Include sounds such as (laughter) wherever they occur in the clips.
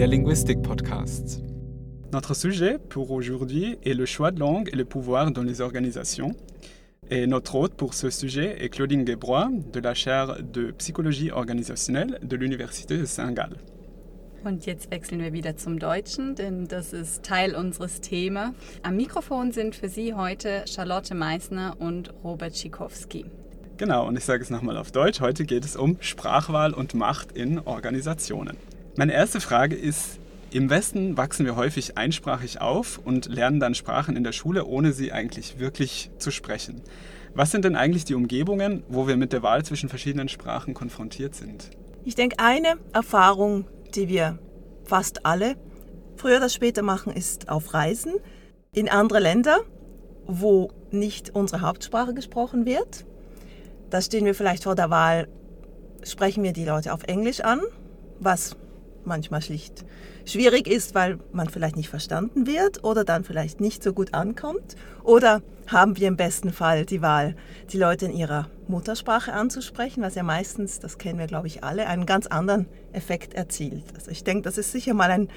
der Linguistik-Podcast. Notre sujet pour aujourd'hui est le choix de langue et le pouvoir dans les organisations. Et notre hôte pour ce sujet est Claudine Gebrois de la chaire de psychologie organisationnelle de l'Université de Saint-Gall. Und jetzt wechseln wir wieder zum Deutschen, denn das ist Teil unseres Themas. Am Mikrofon sind für Sie heute Charlotte Meissner und Robert Schikowski. Genau, und ich sage es nochmal auf Deutsch. Heute geht es um Sprachwahl und Macht in Organisationen. Meine erste Frage ist, im Westen wachsen wir häufig einsprachig auf und lernen dann Sprachen in der Schule, ohne sie eigentlich wirklich zu sprechen. Was sind denn eigentlich die Umgebungen, wo wir mit der Wahl zwischen verschiedenen Sprachen konfrontiert sind? Ich denke, eine Erfahrung, die wir fast alle früher oder später machen, ist auf Reisen in andere Länder, wo nicht unsere Hauptsprache gesprochen wird. Da stehen wir vielleicht vor der Wahl, sprechen wir die Leute auf Englisch an, was manchmal schlicht schwierig ist, weil man vielleicht nicht verstanden wird oder dann vielleicht nicht so gut ankommt. Oder haben wir im besten Fall die Wahl, die Leute in ihrer Muttersprache anzusprechen, was ja meistens, das kennen wir glaube ich alle, einen ganz anderen Effekt erzielt. Also ich denke, das ist sicher mal ein,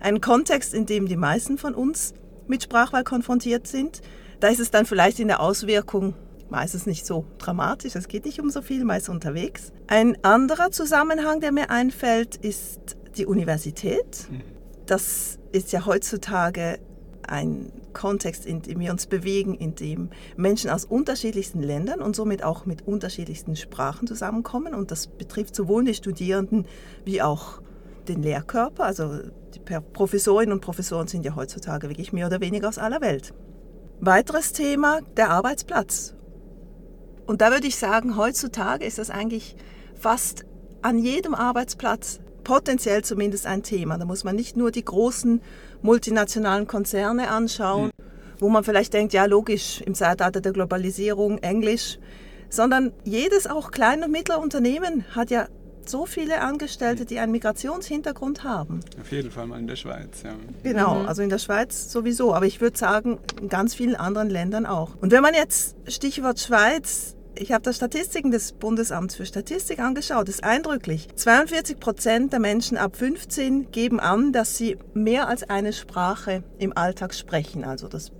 ein Kontext, in dem die meisten von uns mit Sprachwahl konfrontiert sind. Da ist es dann vielleicht in der Auswirkung meistens nicht so dramatisch, es geht nicht um so viel, meist unterwegs. Ein anderer Zusammenhang, der mir einfällt, ist die Universität. Mhm. Das ist ja heutzutage ein Kontext, in dem wir uns bewegen, in dem Menschen aus unterschiedlichsten Ländern und somit auch mit unterschiedlichsten Sprachen zusammenkommen. Und das betrifft sowohl die Studierenden wie auch den Lehrkörper. Also die Professorinnen und Professoren sind ja heutzutage wirklich mehr oder weniger aus aller Welt. Weiteres Thema, der Arbeitsplatz. Und da würde ich sagen, heutzutage ist das eigentlich fast an jedem Arbeitsplatz potenziell zumindest ein Thema. Da muss man nicht nur die großen multinationalen Konzerne anschauen, mhm. wo man vielleicht denkt, ja logisch, im Zeitalter der Globalisierung Englisch, sondern jedes auch kleine und mittlere Unternehmen hat ja so viele Angestellte, die einen Migrationshintergrund haben. Auf jeden Fall mal in der Schweiz, ja. Genau, mhm. also in der Schweiz sowieso, aber ich würde sagen, in ganz vielen anderen Ländern auch. Und wenn man jetzt, Stichwort Schweiz, ich habe das Statistiken des Bundesamts für Statistik angeschaut. Das ist eindrücklich. 42 Prozent der Menschen ab 15 geben an, dass sie mehr als eine Sprache im Alltag sprechen. Also das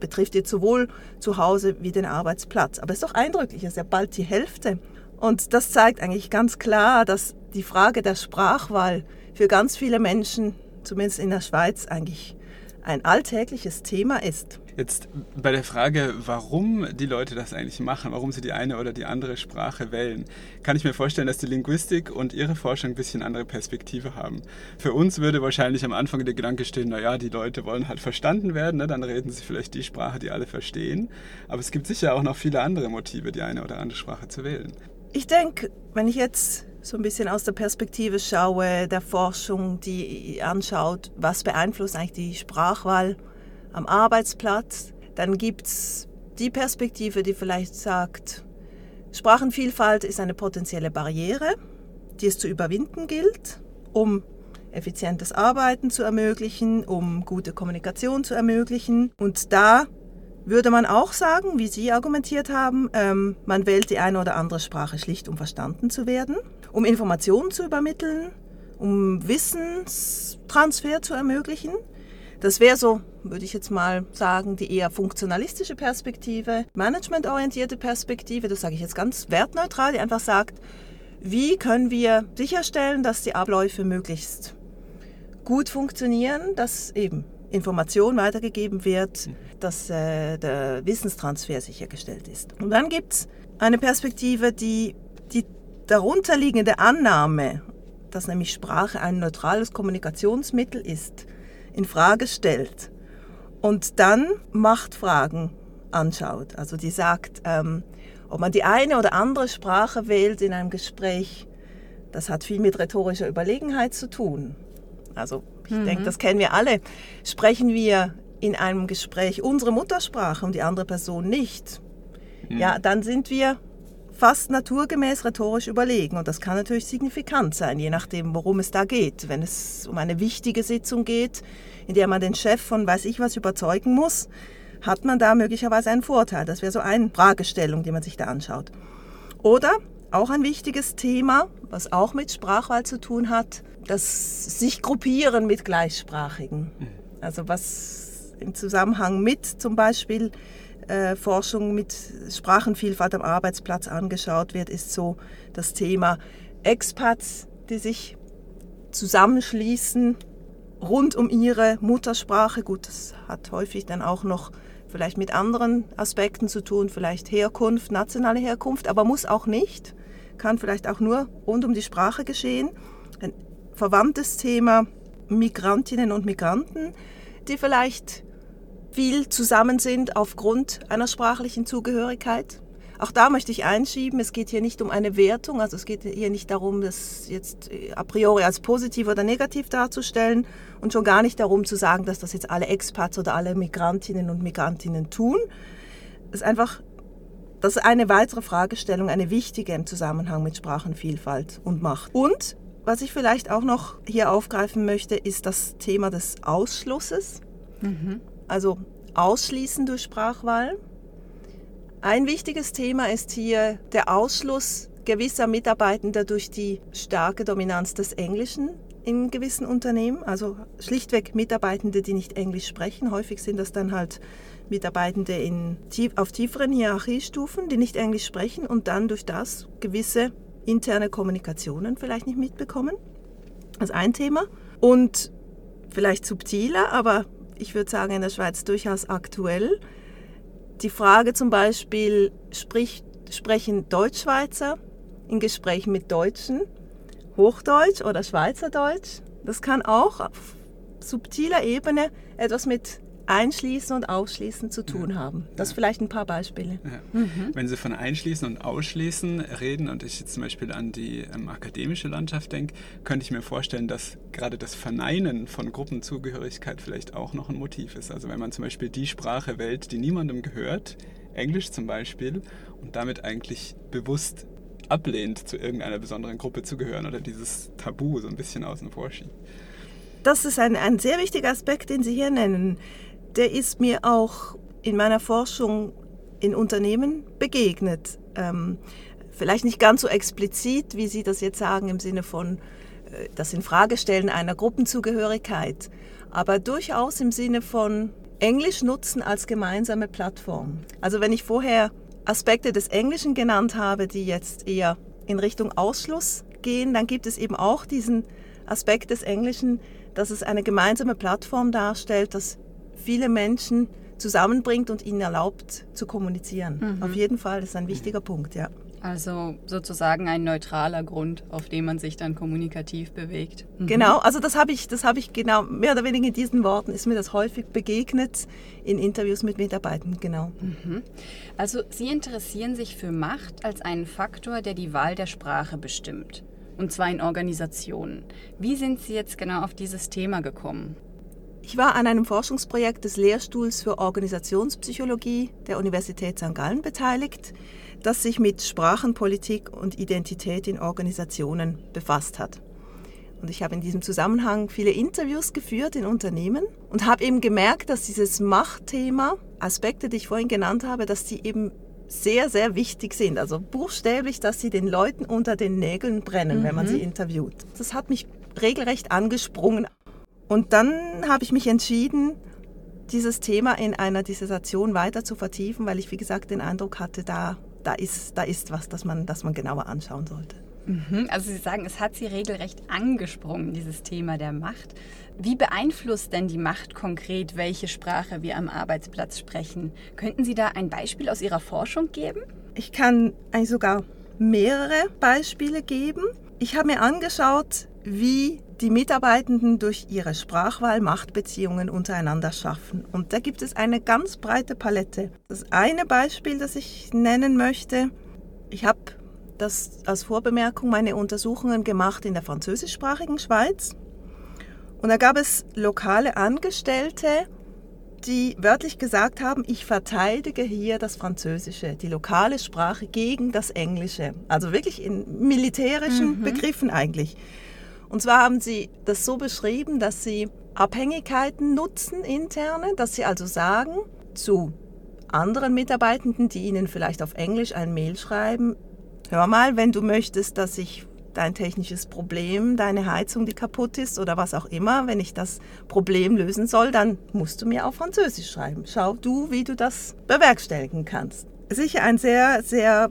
betrifft jetzt sowohl zu Hause wie den Arbeitsplatz. Aber es ist doch eindrücklich, es ist ja bald die Hälfte. Und das zeigt eigentlich ganz klar, dass die Frage der Sprachwahl für ganz viele Menschen, zumindest in der Schweiz, eigentlich ein alltägliches Thema ist. Jetzt bei der Frage, warum die Leute das eigentlich machen, warum sie die eine oder die andere Sprache wählen, kann ich mir vorstellen, dass die Linguistik und ihre Forschung ein bisschen andere Perspektive haben. Für uns würde wahrscheinlich am Anfang der Gedanke stehen, naja, die Leute wollen halt verstanden werden, ne? dann reden sie vielleicht die Sprache, die alle verstehen. Aber es gibt sicher auch noch viele andere Motive, die eine oder andere Sprache zu wählen. Ich denke, wenn ich jetzt so ein bisschen aus der Perspektive schaue, der Forschung, die anschaut, was beeinflusst eigentlich die Sprachwahl am Arbeitsplatz, dann gibt es die Perspektive, die vielleicht sagt, Sprachenvielfalt ist eine potenzielle Barriere, die es zu überwinden gilt, um effizientes Arbeiten zu ermöglichen, um gute Kommunikation zu ermöglichen. Und da würde man auch sagen, wie Sie argumentiert haben, ähm, man wählt die eine oder andere Sprache schlicht, um verstanden zu werden, um Informationen zu übermitteln, um Wissenstransfer zu ermöglichen. Das wäre so, würde ich jetzt mal sagen, die eher funktionalistische Perspektive, managementorientierte Perspektive, das sage ich jetzt ganz wertneutral, die einfach sagt, wie können wir sicherstellen, dass die Abläufe möglichst gut funktionieren, dass eben Information weitergegeben wird, dass äh, der Wissenstransfer sichergestellt ist. Und dann gibt es eine Perspektive, die die darunterliegende Annahme, dass nämlich Sprache ein neutrales Kommunikationsmittel ist, in Frage stellt und dann Machtfragen anschaut. Also die sagt, ähm, ob man die eine oder andere Sprache wählt in einem Gespräch, das hat viel mit rhetorischer Überlegenheit zu tun. Also ich mhm. denke, das kennen wir alle. Sprechen wir in einem Gespräch unsere Muttersprache und die andere Person nicht, mhm. ja, dann sind wir fast naturgemäß rhetorisch überlegen. Und das kann natürlich signifikant sein, je nachdem, worum es da geht. Wenn es um eine wichtige Sitzung geht, in der man den Chef von weiß ich was überzeugen muss, hat man da möglicherweise einen Vorteil. Das wäre so eine Fragestellung, die man sich da anschaut. Oder auch ein wichtiges Thema, was auch mit Sprachwahl zu tun hat, das sich gruppieren mit Gleichsprachigen. Mhm. Also was im Zusammenhang mit zum Beispiel Forschung mit Sprachenvielfalt am Arbeitsplatz angeschaut wird, ist so das Thema Expats, die sich zusammenschließen rund um ihre Muttersprache. Gut, das hat häufig dann auch noch vielleicht mit anderen Aspekten zu tun, vielleicht Herkunft, nationale Herkunft, aber muss auch nicht, kann vielleicht auch nur rund um die Sprache geschehen. Ein verwandtes Thema Migrantinnen und Migranten, die vielleicht viel zusammen sind aufgrund einer sprachlichen Zugehörigkeit. Auch da möchte ich einschieben, es geht hier nicht um eine Wertung, also es geht hier nicht darum, das jetzt a priori als positiv oder negativ darzustellen und schon gar nicht darum zu sagen, dass das jetzt alle Expats oder alle Migrantinnen und Migrantinnen tun. Es ist einfach, das ist eine weitere Fragestellung, eine wichtige im Zusammenhang mit Sprachenvielfalt und Macht. Und was ich vielleicht auch noch hier aufgreifen möchte, ist das Thema des Ausschlusses. Mhm. Also Ausschließen durch Sprachwahl. Ein wichtiges Thema ist hier der Ausschluss gewisser Mitarbeitender durch die starke Dominanz des Englischen in gewissen Unternehmen. Also schlichtweg Mitarbeitende, die nicht Englisch sprechen. Häufig sind das dann halt Mitarbeitende in, auf tieferen Hierarchiestufen, die nicht Englisch sprechen und dann durch das gewisse interne Kommunikationen vielleicht nicht mitbekommen. Das ist ein Thema. Und vielleicht subtiler, aber ich würde sagen in der Schweiz durchaus aktuell, die Frage zum Beispiel, sprich, sprechen Deutschschweizer in Gesprächen mit Deutschen Hochdeutsch oder Schweizerdeutsch? Das kann auch auf subtiler Ebene etwas mit Einschließen und Ausschließen zu tun ja. haben. Das ja. vielleicht ein paar Beispiele. Ja. Mhm. Wenn Sie von Einschließen und Ausschließen reden und ich jetzt zum Beispiel an die ähm, akademische Landschaft denke, könnte ich mir vorstellen, dass gerade das Verneinen von Gruppenzugehörigkeit vielleicht auch noch ein Motiv ist. Also wenn man zum Beispiel die Sprache wählt, die niemandem gehört, Englisch zum Beispiel, und damit eigentlich bewusst ablehnt, zu irgendeiner besonderen Gruppe zu gehören oder dieses Tabu so ein bisschen außen vor schiebt. Das ist ein, ein sehr wichtiger Aspekt, den Sie hier nennen der ist mir auch in meiner Forschung in Unternehmen begegnet. Ähm, vielleicht nicht ganz so explizit, wie Sie das jetzt sagen, im Sinne von äh, das Infragestellen einer Gruppenzugehörigkeit, aber durchaus im Sinne von Englisch nutzen als gemeinsame Plattform. Also wenn ich vorher Aspekte des Englischen genannt habe, die jetzt eher in Richtung Ausschluss gehen, dann gibt es eben auch diesen Aspekt des Englischen, dass es eine gemeinsame Plattform darstellt, dass viele Menschen zusammenbringt und ihnen erlaubt zu kommunizieren. Mhm. Auf jeden Fall, das ist ein wichtiger Punkt, ja. Also sozusagen ein neutraler Grund, auf dem man sich dann kommunikativ bewegt. Mhm. Genau, also das habe ich, das habe ich genau, mehr oder weniger in diesen Worten ist mir das häufig begegnet in Interviews mit Mitarbeitern, genau. Mhm. Also Sie interessieren sich für Macht als einen Faktor, der die Wahl der Sprache bestimmt. Und zwar in Organisationen. Wie sind Sie jetzt genau auf dieses Thema gekommen? Ich war an einem Forschungsprojekt des Lehrstuhls für Organisationspsychologie der Universität St. Gallen beteiligt, das sich mit Sprachenpolitik und Identität in Organisationen befasst hat. Und ich habe in diesem Zusammenhang viele Interviews geführt in Unternehmen und habe eben gemerkt, dass dieses Machtthema, Aspekte, die ich vorhin genannt habe, dass die eben sehr, sehr wichtig sind. Also buchstäblich, dass sie den Leuten unter den Nägeln brennen, mhm. wenn man sie mhm. interviewt. Das hat mich regelrecht angesprungen. Und dann habe ich mich entschieden, dieses Thema in einer Dissertation weiter zu vertiefen, weil ich, wie gesagt, den Eindruck hatte, da, da, ist, da ist was, das man, das man genauer anschauen sollte. Mhm. Also Sie sagen, es hat Sie regelrecht angesprungen, dieses Thema der Macht. Wie beeinflusst denn die Macht konkret, welche Sprache wir am Arbeitsplatz sprechen? Könnten Sie da ein Beispiel aus Ihrer Forschung geben? Ich kann eigentlich sogar mehrere Beispiele geben. Ich habe mir angeschaut, wie die Mitarbeitenden durch ihre Sprachwahl Machtbeziehungen untereinander schaffen. Und da gibt es eine ganz breite Palette. Das eine Beispiel, das ich nennen möchte, ich habe das als Vorbemerkung meine Untersuchungen gemacht in der französischsprachigen Schweiz. Und da gab es lokale Angestellte, die wörtlich gesagt haben, ich verteidige hier das Französische, die lokale Sprache gegen das Englische. Also wirklich in militärischen mhm. Begriffen eigentlich. Und zwar haben sie das so beschrieben, dass sie Abhängigkeiten nutzen, interne, dass sie also sagen zu anderen Mitarbeitenden, die ihnen vielleicht auf Englisch ein Mail schreiben, hör mal, wenn du möchtest, dass ich dein technisches Problem, deine Heizung, die kaputt ist oder was auch immer, wenn ich das Problem lösen soll, dann musst du mir auf Französisch schreiben. Schau du, wie du das bewerkstelligen kannst. Sicher ein sehr, sehr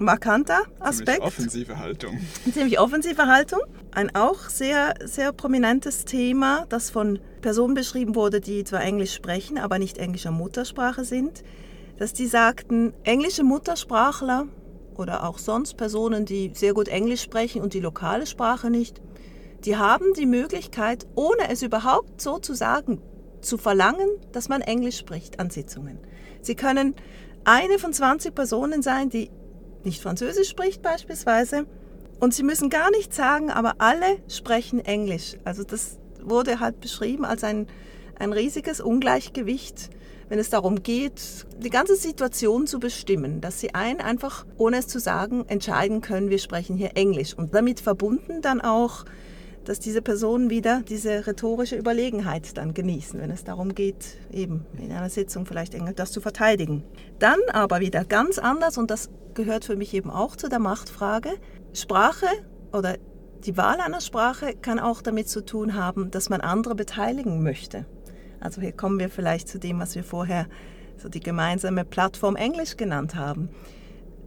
markanter Aspekt. Ziemlich offensive Haltung. (laughs) Ziemlich offensive Haltung. Ein auch sehr, sehr prominentes Thema, das von Personen beschrieben wurde, die zwar Englisch sprechen, aber nicht englischer Muttersprache sind, dass die sagten, englische Muttersprachler oder auch sonst Personen, die sehr gut Englisch sprechen und die lokale Sprache nicht, die haben die Möglichkeit, ohne es überhaupt so zu sagen, zu verlangen, dass man Englisch spricht an Sitzungen. Sie können eine von 20 Personen sein, die nicht Französisch spricht beispielsweise. Und sie müssen gar nichts sagen, aber alle sprechen Englisch. Also das wurde halt beschrieben als ein, ein riesiges Ungleichgewicht wenn es darum geht, die ganze Situation zu bestimmen, dass sie ein einfach, ohne es zu sagen, entscheiden können, wir sprechen hier Englisch. Und damit verbunden dann auch, dass diese Personen wieder diese rhetorische Überlegenheit dann genießen, wenn es darum geht, eben in einer Sitzung vielleicht das zu verteidigen. Dann aber wieder ganz anders, und das gehört für mich eben auch zu der Machtfrage, Sprache oder die Wahl einer Sprache kann auch damit zu tun haben, dass man andere beteiligen möchte. Also hier kommen wir vielleicht zu dem, was wir vorher so die gemeinsame Plattform Englisch genannt haben.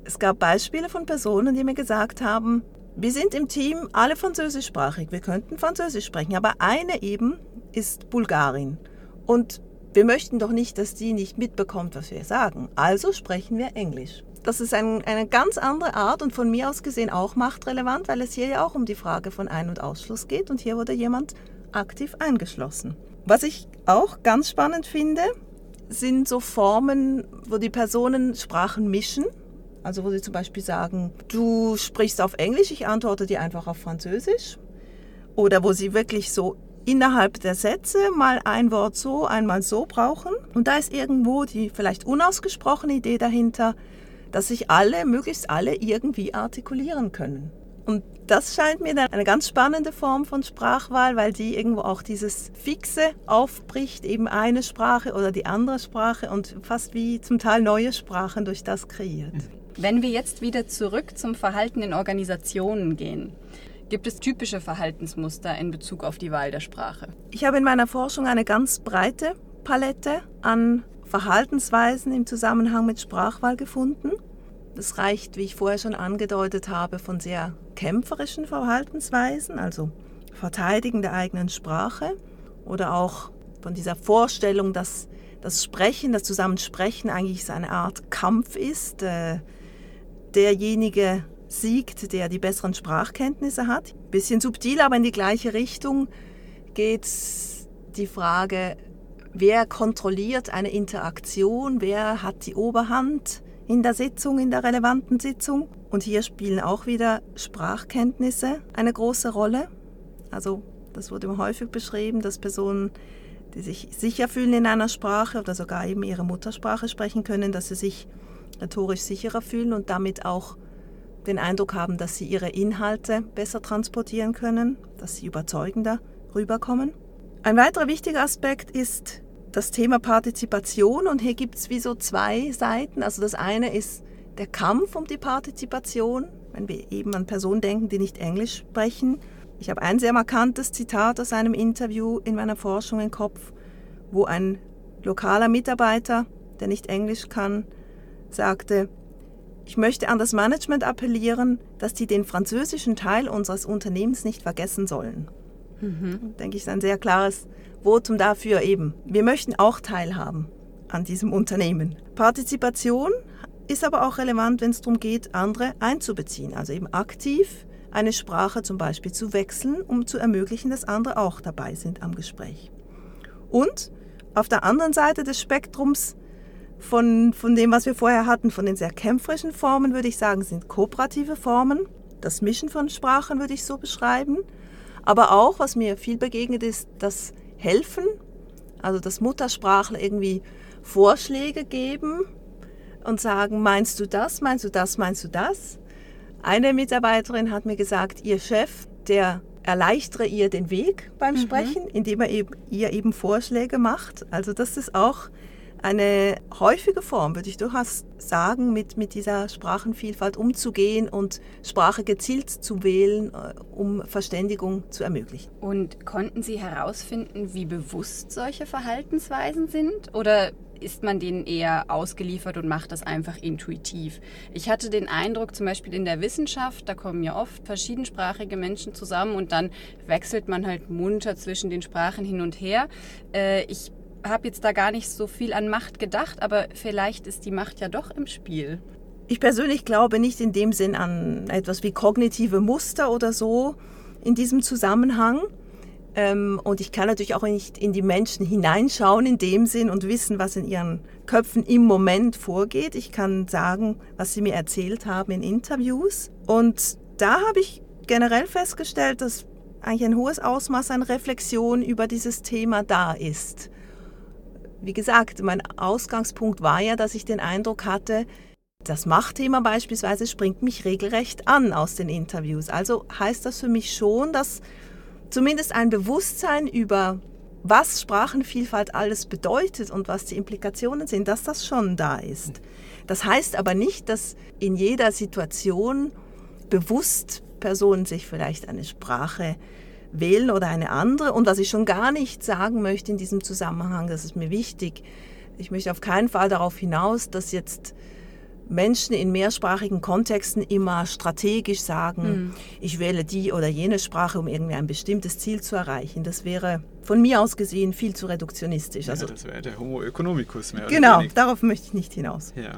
Es gab Beispiele von Personen, die mir gesagt haben, wir sind im Team alle französischsprachig, wir könnten Französisch sprechen, aber eine eben ist Bulgarin. Und wir möchten doch nicht, dass die nicht mitbekommt, was wir sagen. Also sprechen wir Englisch. Das ist ein, eine ganz andere Art und von mir aus gesehen auch machtrelevant, weil es hier ja auch um die Frage von Ein- und Ausschluss geht und hier wurde jemand aktiv eingeschlossen. Was ich auch ganz spannend finde, sind so Formen, wo die Personen Sprachen mischen. Also wo sie zum Beispiel sagen, du sprichst auf Englisch, ich antworte dir einfach auf Französisch. Oder wo sie wirklich so innerhalb der Sätze mal ein Wort so, einmal so brauchen. Und da ist irgendwo die vielleicht unausgesprochene Idee dahinter, dass sich alle, möglichst alle irgendwie artikulieren können. Und das scheint mir dann eine ganz spannende Form von Sprachwahl, weil die irgendwo auch dieses Fixe aufbricht, eben eine Sprache oder die andere Sprache und fast wie zum Teil neue Sprachen durch das kreiert. Wenn wir jetzt wieder zurück zum Verhalten in Organisationen gehen, gibt es typische Verhaltensmuster in Bezug auf die Wahl der Sprache? Ich habe in meiner Forschung eine ganz breite Palette an Verhaltensweisen im Zusammenhang mit Sprachwahl gefunden. Das reicht, wie ich vorher schon angedeutet habe, von sehr kämpferischen Verhaltensweisen, also Verteidigen der eigenen Sprache oder auch von dieser Vorstellung, dass das Sprechen, das Zusammensprechen eigentlich so eine Art Kampf ist. Äh, derjenige siegt, der die besseren Sprachkenntnisse hat. Bisschen subtil, aber in die gleiche Richtung geht die Frage, wer kontrolliert eine Interaktion, wer hat die Oberhand, in der Sitzung, in der relevanten Sitzung. Und hier spielen auch wieder Sprachkenntnisse eine große Rolle. Also das wurde häufig beschrieben, dass Personen, die sich sicher fühlen in einer Sprache oder sogar eben ihre Muttersprache sprechen können, dass sie sich rhetorisch sicherer fühlen und damit auch den Eindruck haben, dass sie ihre Inhalte besser transportieren können, dass sie überzeugender rüberkommen. Ein weiterer wichtiger Aspekt ist das Thema Partizipation und hier gibt es wie so zwei Seiten. Also das eine ist der Kampf um die Partizipation, wenn wir eben an Personen denken, die nicht Englisch sprechen. Ich habe ein sehr markantes Zitat aus einem Interview in meiner Forschung im Kopf, wo ein lokaler Mitarbeiter, der nicht Englisch kann, sagte, ich möchte an das Management appellieren, dass die den französischen Teil unseres Unternehmens nicht vergessen sollen. Mhm. Denke ich, ist ein sehr klares Votum dafür eben. Wir möchten auch teilhaben an diesem Unternehmen. Partizipation ist aber auch relevant, wenn es darum geht, andere einzubeziehen, also eben aktiv eine Sprache zum Beispiel zu wechseln, um zu ermöglichen, dass andere auch dabei sind am Gespräch. Und auf der anderen Seite des Spektrums von, von dem, was wir vorher hatten, von den sehr kämpferischen Formen, würde ich sagen, sind kooperative Formen. Das Mischen von Sprachen würde ich so beschreiben. Aber auch, was mir viel begegnet ist, das helfen, also dass Muttersprachler irgendwie Vorschläge geben und sagen, meinst du das, meinst du das, meinst du das? Eine Mitarbeiterin hat mir gesagt, ihr Chef, der erleichtere ihr den Weg beim mhm. Sprechen, indem er eben, ihr eben Vorschläge macht. Also das ist auch eine häufige Form, würde ich durchaus sagen, mit, mit dieser Sprachenvielfalt umzugehen und Sprache gezielt zu wählen, äh, um Verständigung zu ermöglichen. Und konnten Sie herausfinden, wie bewusst solche Verhaltensweisen sind? Oder ist man denen eher ausgeliefert und macht das einfach intuitiv. Ich hatte den Eindruck, zum Beispiel in der Wissenschaft, da kommen ja oft verschiedensprachige Menschen zusammen und dann wechselt man halt munter zwischen den Sprachen hin und her. Äh, ich habe jetzt da gar nicht so viel an Macht gedacht, aber vielleicht ist die Macht ja doch im Spiel. Ich persönlich glaube nicht in dem Sinn an etwas wie kognitive Muster oder so in diesem Zusammenhang. Ähm, und ich kann natürlich auch nicht in die Menschen hineinschauen in dem Sinn und wissen, was in ihren Köpfen im Moment vorgeht. Ich kann sagen, was sie mir erzählt haben in Interviews. Und da habe ich generell festgestellt, dass eigentlich ein hohes Ausmaß an Reflexion über dieses Thema da ist. Wie gesagt, mein Ausgangspunkt war ja, dass ich den Eindruck hatte, das Machtthema beispielsweise springt mich regelrecht an aus den Interviews. Also heißt das für mich schon, dass zumindest ein Bewusstsein über was Sprachenvielfalt alles bedeutet und was die Implikationen sind, dass das schon da ist. Das heißt aber nicht, dass in jeder Situation bewusst Personen sich vielleicht eine Sprache wählen oder eine andere. Und was ich schon gar nicht sagen möchte in diesem Zusammenhang, das ist mir wichtig, ich möchte auf keinen Fall darauf hinaus, dass jetzt Menschen in mehrsprachigen Kontexten immer strategisch sagen, mhm. ich wähle die oder jene Sprache, um irgendwie ein bestimmtes Ziel zu erreichen. Das wäre von mir aus gesehen viel zu reduktionistisch. Ja, also, das wäre der Homo economicus mehr. Genau, darauf möchte ich nicht hinaus. Ja.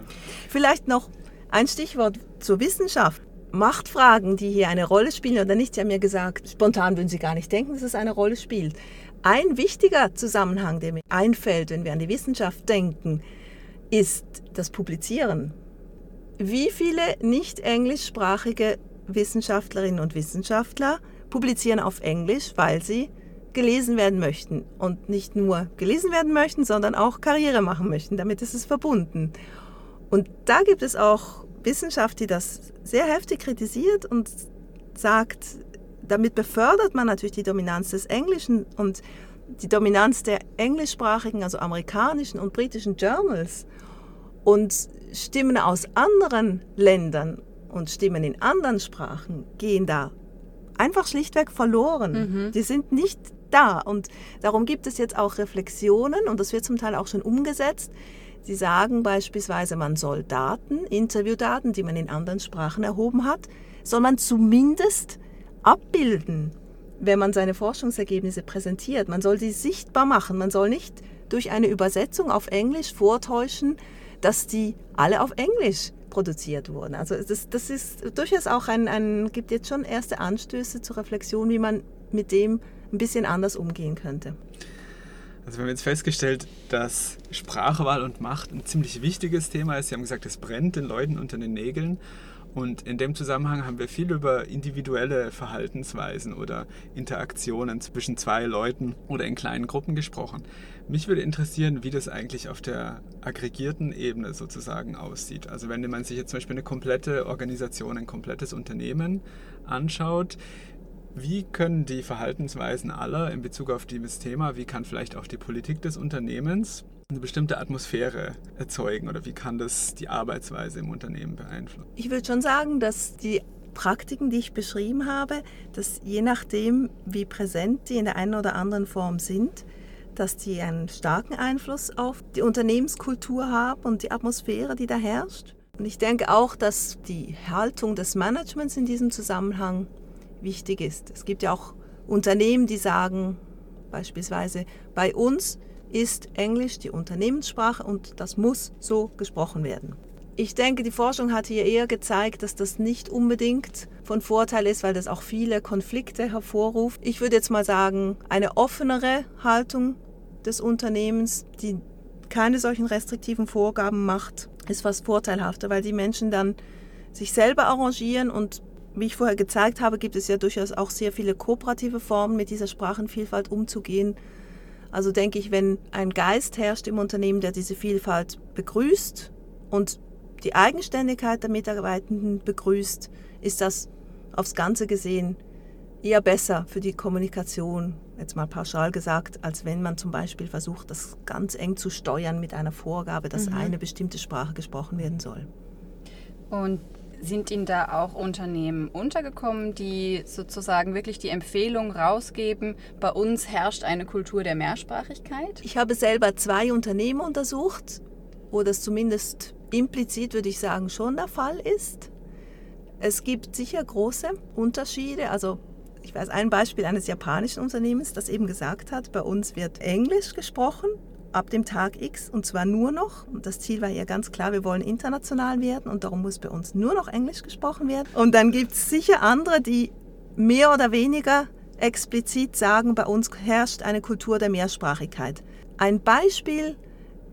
Vielleicht noch ein Stichwort zur Wissenschaft. Machtfragen, die hier eine Rolle spielen oder nicht, Sie haben ja gesagt, spontan würden Sie gar nicht denken, dass es eine Rolle spielt. Ein wichtiger Zusammenhang, der mir einfällt, wenn wir an die Wissenschaft denken, ist das Publizieren. Wie viele nicht englischsprachige Wissenschaftlerinnen und Wissenschaftler publizieren auf Englisch, weil sie gelesen werden möchten und nicht nur gelesen werden möchten, sondern auch Karriere machen möchten. Damit ist es verbunden. Und da gibt es auch Wissenschaft, die das sehr heftig kritisiert und sagt, damit befördert man natürlich die Dominanz des Englischen und die Dominanz der englischsprachigen, also amerikanischen und britischen Journals. Und Stimmen aus anderen Ländern und Stimmen in anderen Sprachen gehen da einfach schlichtweg verloren. Mhm. Die sind nicht da. Und darum gibt es jetzt auch Reflexionen und das wird zum Teil auch schon umgesetzt, Sie sagen beispielsweise, man soll Daten, Interviewdaten, die man in anderen Sprachen erhoben hat, soll man zumindest abbilden, wenn man seine Forschungsergebnisse präsentiert. Man soll sie sichtbar machen. Man soll nicht durch eine Übersetzung auf Englisch vortäuschen, dass die alle auf Englisch produziert wurden. Also das, das ist durchaus auch ein, ein, gibt jetzt schon erste Anstöße zur Reflexion, wie man mit dem ein bisschen anders umgehen könnte. Also wir haben jetzt festgestellt, dass Sprachwahl und Macht ein ziemlich wichtiges Thema ist. Sie haben gesagt, es brennt den Leuten unter den Nägeln. Und in dem Zusammenhang haben wir viel über individuelle Verhaltensweisen oder Interaktionen zwischen zwei Leuten oder in kleinen Gruppen gesprochen. Mich würde interessieren, wie das eigentlich auf der aggregierten Ebene sozusagen aussieht. Also wenn man sich jetzt zum Beispiel eine komplette Organisation, ein komplettes Unternehmen anschaut, wie können die Verhaltensweisen aller in Bezug auf dieses Thema, wie kann vielleicht auch die Politik des Unternehmens eine bestimmte Atmosphäre erzeugen oder wie kann das die Arbeitsweise im Unternehmen beeinflussen? Ich würde schon sagen, dass die Praktiken, die ich beschrieben habe, dass je nachdem, wie präsent die in der einen oder anderen Form sind, dass die einen starken Einfluss auf die Unternehmenskultur haben und die Atmosphäre, die da herrscht. Und ich denke auch, dass die Haltung des Managements in diesem Zusammenhang wichtig ist. Es gibt ja auch Unternehmen, die sagen, beispielsweise, bei uns ist Englisch die Unternehmenssprache und das muss so gesprochen werden. Ich denke, die Forschung hat hier eher gezeigt, dass das nicht unbedingt von Vorteil ist, weil das auch viele Konflikte hervorruft. Ich würde jetzt mal sagen, eine offenere Haltung des Unternehmens, die keine solchen restriktiven Vorgaben macht, ist fast vorteilhafter, weil die Menschen dann sich selber arrangieren und wie ich vorher gezeigt habe, gibt es ja durchaus auch sehr viele kooperative Formen, mit dieser Sprachenvielfalt umzugehen. Also denke ich, wenn ein Geist herrscht im Unternehmen, der diese Vielfalt begrüßt und die Eigenständigkeit der Mitarbeitenden begrüßt, ist das aufs Ganze gesehen eher besser für die Kommunikation, jetzt mal pauschal gesagt, als wenn man zum Beispiel versucht, das ganz eng zu steuern mit einer Vorgabe, dass mhm. eine bestimmte Sprache gesprochen werden soll. Und sind Ihnen da auch Unternehmen untergekommen, die sozusagen wirklich die Empfehlung rausgeben, bei uns herrscht eine Kultur der Mehrsprachigkeit? Ich habe selber zwei Unternehmen untersucht, wo das zumindest implizit, würde ich sagen, schon der Fall ist. Es gibt sicher große Unterschiede. Also ich weiß ein Beispiel eines japanischen Unternehmens, das eben gesagt hat, bei uns wird Englisch gesprochen ab dem Tag X und zwar nur noch. Und das Ziel war ja ganz klar, wir wollen international werden und darum muss bei uns nur noch Englisch gesprochen werden. Und dann gibt es sicher andere, die mehr oder weniger explizit sagen, bei uns herrscht eine Kultur der Mehrsprachigkeit. Ein Beispiel,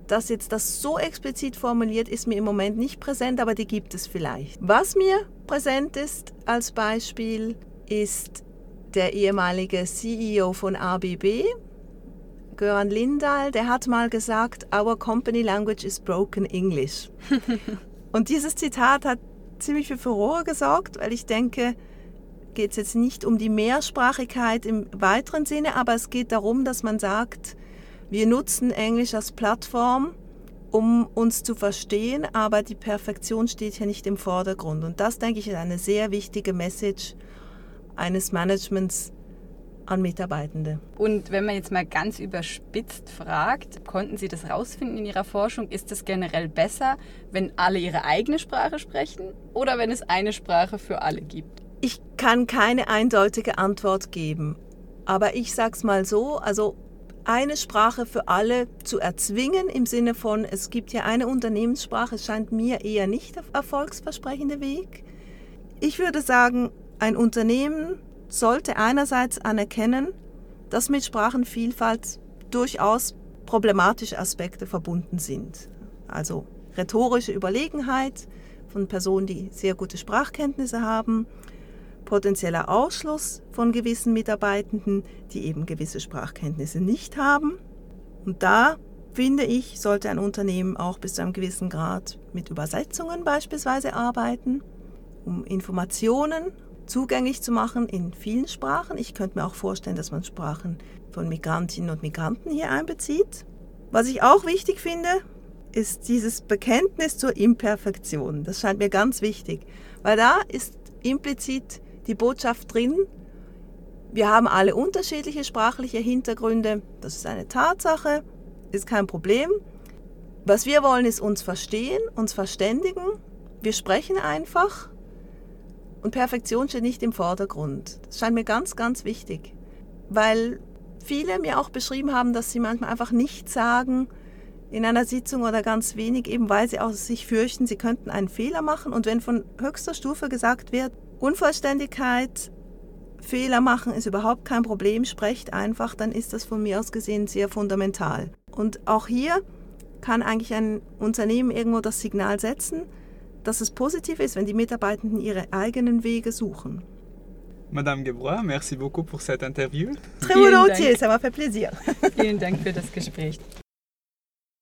das jetzt das so explizit formuliert, ist mir im Moment nicht präsent, aber die gibt es vielleicht. Was mir präsent ist als Beispiel, ist der ehemalige CEO von ABB, Göran Lindahl, der hat mal gesagt, Our company language is broken English. (laughs) Und dieses Zitat hat ziemlich für Furore gesorgt, weil ich denke, geht es jetzt nicht um die Mehrsprachigkeit im weiteren Sinne, aber es geht darum, dass man sagt, wir nutzen Englisch als Plattform, um uns zu verstehen, aber die Perfektion steht hier nicht im Vordergrund. Und das, denke ich, ist eine sehr wichtige Message eines Managements, an Mitarbeitende. Und wenn man jetzt mal ganz überspitzt fragt, konnten Sie das rausfinden in Ihrer Forschung? Ist es generell besser, wenn alle ihre eigene Sprache sprechen oder wenn es eine Sprache für alle gibt? Ich kann keine eindeutige Antwort geben. Aber ich sage es mal so, also eine Sprache für alle zu erzwingen im Sinne von, es gibt ja eine Unternehmenssprache, scheint mir eher nicht der erfolgsversprechende Weg. Ich würde sagen, ein Unternehmen sollte einerseits anerkennen, dass mit Sprachenvielfalt durchaus problematische Aspekte verbunden sind. Also rhetorische Überlegenheit von Personen, die sehr gute Sprachkenntnisse haben, potenzieller Ausschluss von gewissen Mitarbeitenden, die eben gewisse Sprachkenntnisse nicht haben. Und da finde ich, sollte ein Unternehmen auch bis zu einem gewissen Grad mit Übersetzungen beispielsweise arbeiten, um Informationen zugänglich zu machen in vielen Sprachen. Ich könnte mir auch vorstellen, dass man Sprachen von Migrantinnen und Migranten hier einbezieht. Was ich auch wichtig finde, ist dieses Bekenntnis zur Imperfektion. Das scheint mir ganz wichtig, weil da ist implizit die Botschaft drin, wir haben alle unterschiedliche sprachliche Hintergründe, das ist eine Tatsache, ist kein Problem. Was wir wollen, ist uns verstehen, uns verständigen. Wir sprechen einfach und Perfektion steht nicht im Vordergrund. Das scheint mir ganz, ganz wichtig, weil viele mir auch beschrieben haben, dass sie manchmal einfach nicht sagen in einer Sitzung oder ganz wenig, eben weil sie auch sich fürchten, sie könnten einen Fehler machen. Und wenn von höchster Stufe gesagt wird, Unvollständigkeit, Fehler machen ist überhaupt kein Problem, sprecht einfach, dann ist das von mir aus gesehen sehr fundamental. Und auch hier kann eigentlich ein Unternehmen irgendwo das Signal setzen, dass es positiv ist, wenn die Mitarbeitenden ihre eigenen Wege suchen. Madame Gebrois, merci beaucoup pour cette interview. Très volontiers, ça m'a fait plaisir. Vielen Dank für das Gespräch.